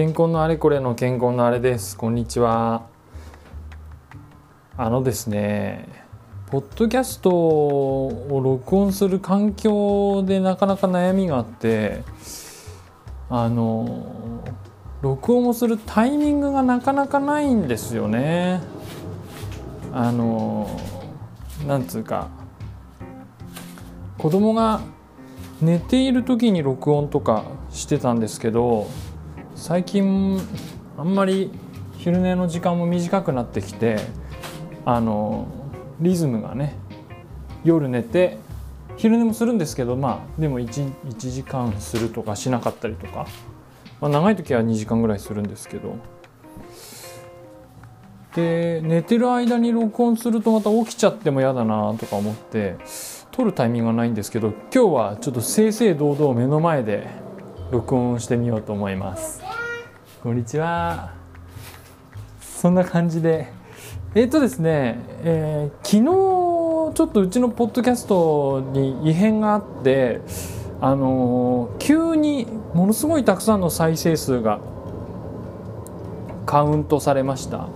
健康のあれこれの健康のあれです。こんにちは。あのですねポッドキャストを録音する環境でなかなか悩みがあってあの録音をするタイミングがなかなかないんですよね。あのなんつうか子供が寝ている時に録音とかしてたんですけど最近あんまり昼寝の時間も短くなってきてあのリズムがね夜寝て昼寝もするんですけどまあでも 1, 1時間するとかしなかったりとか、まあ、長い時は2時間ぐらいするんですけど。で寝てる間に録音するとまた起きちゃっても嫌だなとか思って撮るタイミングがないんですけど今日はちょっと正々堂々目の前で録音してみようと思います。こんにちは。そんな感じで。えっ、とですね、えー、昨日ちょっとうちのポッドキャストに異変があってあのー、急にものすごいたくさんの再生数がカウントされました。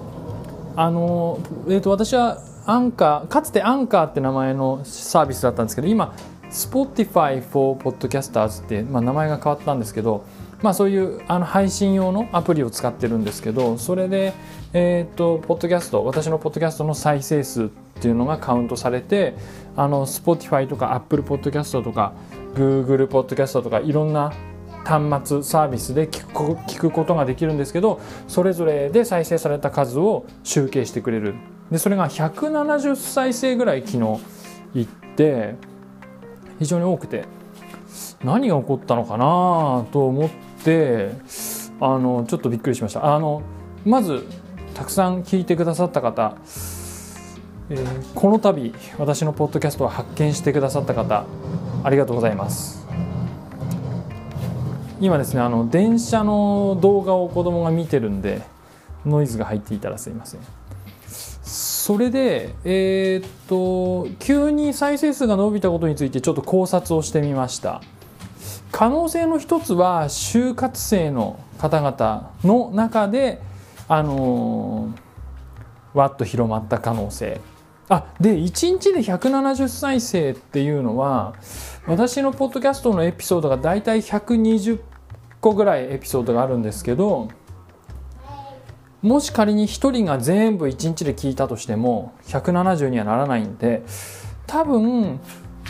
あの、えーと私はアンカーかつてアンカーって名前のサービスだったんですけど今 Spotify for Podcasters って、まあ、名前が変わったんですけど、まあ、そういうあの配信用のアプリを使ってるんですけどそれで、えーと、ポッドキャスト私のポッドキャストの再生数っていうのがカウントされてあの Spotify とか Apple Podcast とか Google Podcast とかいろんな端末サービスで聞く聞くことができるんですけどそれぞれで再生された数を集計してくれる。でそれが170再生ぐらい昨日いって非常に多くて何が起こったのかなと思ってあのちょっとびっくりしました。あのまずたくさん聞いてくださった方、えー、この度私のポッドキャストを発見してくださった方ありがとうございます。今ですねあの電車の動画を子供が見てるんでノイズが入っていたらすいません。それで、えー、っと急に再生数が伸びたことについてちょっと考察をしてみました。可能性の一つは就活生の方々の中であのー、わっと広まった可能性。あで1日で170再生っていうのは私のポッドキャストのエピソードがだいたい120個ぐらいエピソードがあるんですけどもし仮に1人が全部1日で聞いたとしても170にはならないんで多分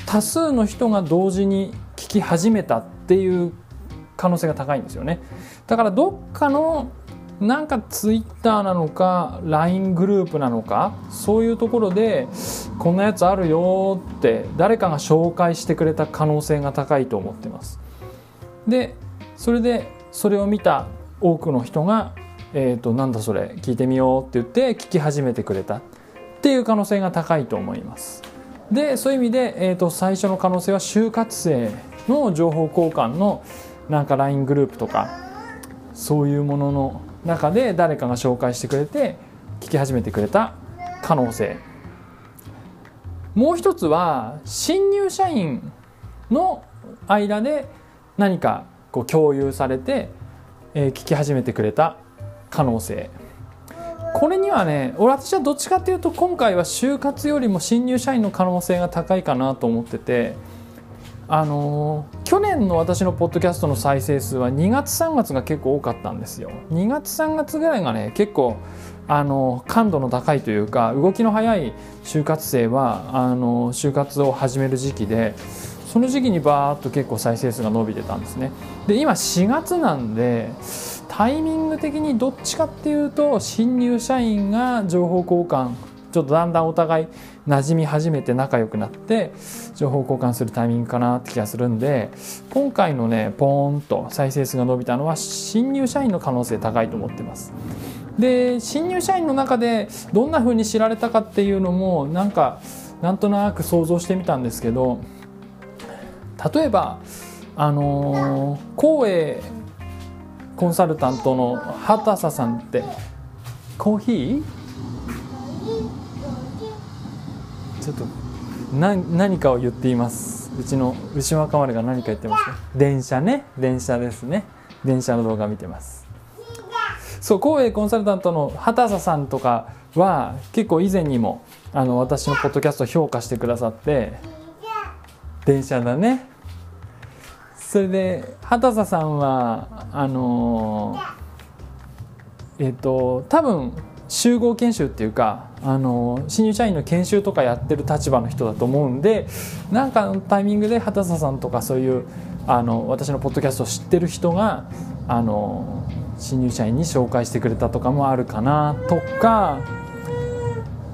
多数の人が同時に聞き始めたっっていう可能性が高いんですよね。だからどっかのなんかツイッターなのか LINE グループなのかそういうところでこんなやつあるよって誰かが紹介してくれた可能性が高いと思ってます。でそれでそれを見た多くの人がえーと、なんだそれ聞いてみようって言って聞き始めてくれた。っていう可能性が高いと思います。でそういう意味で、えーと、最初の可能性は就活生の情報交換のなんか LINE グループとかそういうものの中で誰かが紹介してくれて聞き始めてくれた可能性。もう一つは新入社員の間で何かこう共有されて、えー、聞き始めてくれた可能性。これにはね私はどっちかっていうと今回は就活よりも新入社員の可能性が高いかなと思っててあの去年の私のポッドキャストの再生数は2月3月が結構多かったんですよ。2月3月ぐらいがね結構あの感度の高いというか動きの速い就活生はあの就活を始める時期でその時期にバーッと結構再生数が伸びてたんですね。で今4月なんでタイミング的にどっちかっていうと新入社員が情報交換ちょっとだんだんお互い馴染み始めて仲良くなって情報交換するタイミングかなって気がするんで今回のねポーンと再生数が伸びたのは新入社員の可能性高いと思ってます。で新入社員の中でどんな風に知られたかっていうのもなんかなんとなく想像してみたんですけど例えばあのー、光栄コンサルタントの畑佐さんってコーヒー？ちょっとな何かを言っています。うちの牛若丸が何か言ってますね電車ね。電車ですね。電車の動画見てます。そう光栄コンサルタントの畑佐さんとかは結構以前にもあの私のポッドキャスト評価してくださって電車だね。それで畑佐さんはあのえっ、と多分集合研修っていうかあの新入社員の研修とかやってる立場の人だと思うんでなんかのタイミングで畑佐さんとかそういうあの私のポッドキャストを知ってる人があの新入社員に紹介してくれたとかもあるかなとか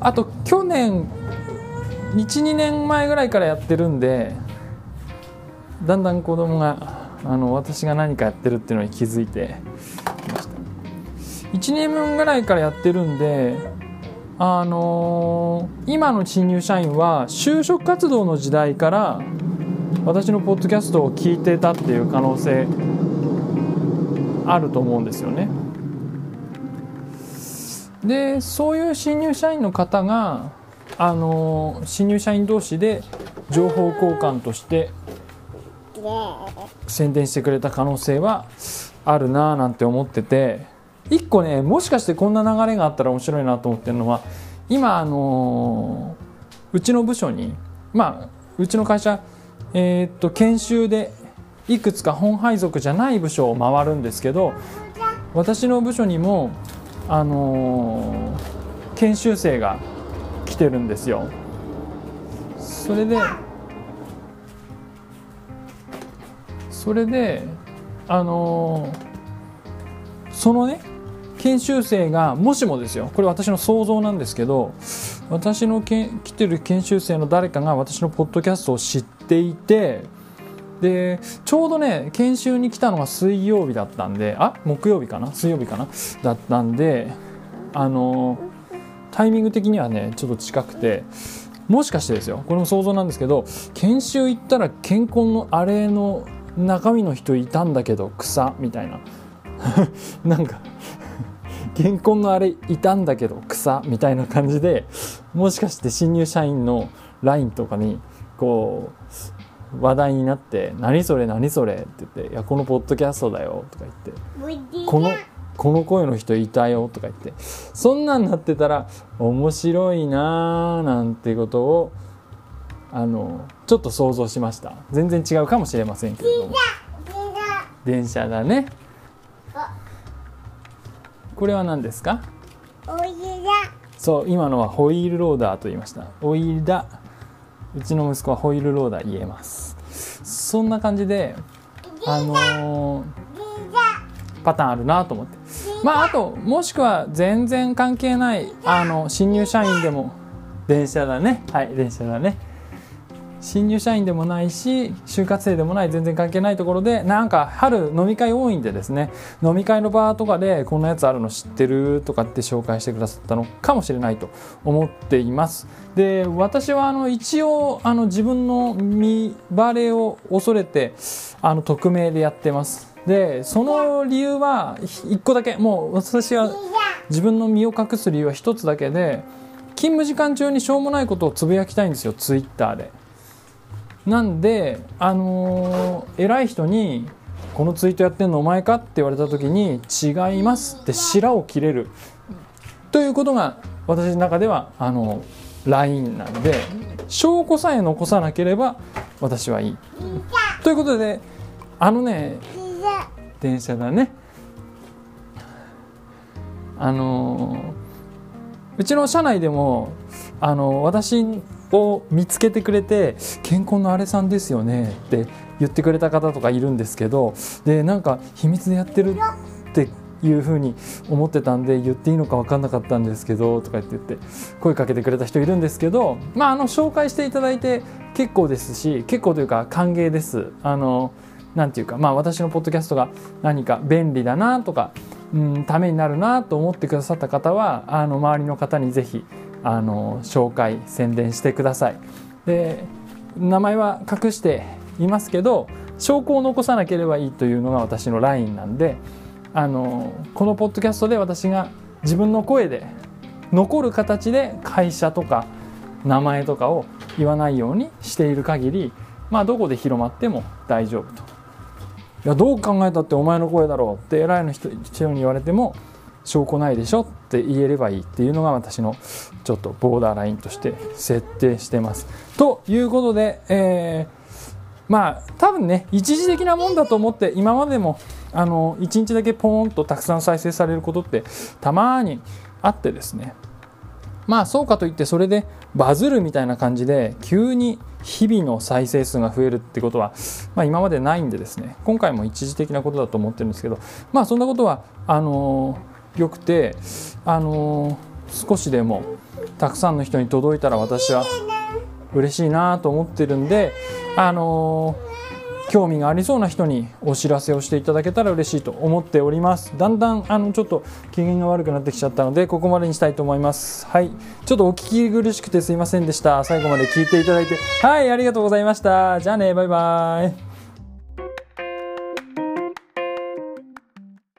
あと去年12年前ぐらいからやってるんでだんだん子供があの私が何かやってるっていうのに気づいて1年分ぐらいからやってるんであのー今の新入社員は就職活動の時代から私のポッドキャストを聞いてたっていう可能性あると思うんですよね。でそういう新入社員の方があの新入社員同士で情報交換として宣伝してくれた可能性はあるなぁなんて思ってて一個ねもしかしてこんな流れがあったら面白いなと思ってるのは今あのうちの部署にまあうちの会社えーっと研修でいくつか本配属じゃない部署を回るんですけど私の部署にもあの研修生が来てるんですよ。それでそれであのそのね研修生がもしもですよ。これ私の想像なんですけど私のけ来てる研修生の誰かが私のポッドキャストを知っていてでちょうどね研修に来たのが水曜日だったんであ木曜日かな？水曜日かな？だったんであのタイミング的にはねちょっと近くてもしかしてですよ。これも想像なんですけど研修行ったら健康のあれの中身の人いたんだけど草みたいな。なんか健康のあれいたんだけど草みたいな感じでもしかして新入社員の LINE とかにこう話題になって「何それ何それ」って言って「いやこのポッドキャストだよ」とか言って「このこの声の人いたよ」とか言ってそんなんなってたら面白いなーなんてことをあのちょっと想像しました。全然違うかもしれませんけれども。電車だねこれは何ですか？そう今のはホイールローダーと言いました。ホイールだ。うちの息子はホイールローダー言えます。そんな感じであのーパターンあるなと思って。まああともしくは全然関係ないあの新入社員でも。電車だね。はい電車だね新入社員でもないし就活生でもない全然関係ないところでなんか春飲み会多いんでですね飲み会の場とかでこんなやつあるの知ってるとかって紹介してくださったのかもしれないと思っています。で私はあの一応あの自分の見バレを恐れてあの匿名でやってます。でその理由は一個だけ。もう私は自分の身を隠す理由は一つだけで勤務時間中にしょうもないことをつぶやきたいんですよツイッターで。なんで、あのー偉い人に「このツイートやってんのお前か?」って言われた時に「違います」って白を切れるということが私の中ではあの LINE なんで証拠さえ残さなければ私はいい。ということであのね電車だねあのうちの社内でもあの私を見つけてくれて「健康のあれさんですよね」って言ってくれた方とかいるんですけどでなんか秘密でやってるっていうふうに思ってたんで言っていいのか分かんなかったんですけどとか言って言って声かけてくれた人いるんですけどまああの紹介していただいて結構ですし結構というか歓迎です。あのなんていうかまあ私のポッドキャストが何か便利だなとかうんためになるなと思ってくださった方はあの周りの方にぜひあの紹介宣伝してください。で名前は隠していますけど証拠を残さなければいいというのが私の LINE なんであのこのポッドキャストで私が自分の声で残る形で会社とか名前とかを言わないようにしている限りまあどこで広まっても大丈夫と。いやどう考えたってお前の声だろうって偉いの人に言われても証拠ないでしょって言えればいいっていうのが私のちょっとボーダーラインとして設定してます。ということで、えー、まあ多分ね一時的なもんだと思って今までもあの1日だけポーンとたくさん再生されることってたまにあってですねまあそうかといってそれでバズるみたいな感じで急に日々の再生数が増えるってことは、まあ、今までないんでですね今回も一時的なことだと思ってるんですけどまあそんなことはあのー、よくてあのー、少しでもたくさんの人に届いたら私は嬉しいなと思ってるんであのー興味がありそうな人にお知らせをしていただけたら嬉しいと思っております。だんだんあのちょっと機嫌が悪くなってきちゃったのでここまでにしたいと思います。はい。ちょっとお聞き苦しくてすいませんでした。最後まで聞いていただいて。はいありがとうございました。じゃあねバイバイ。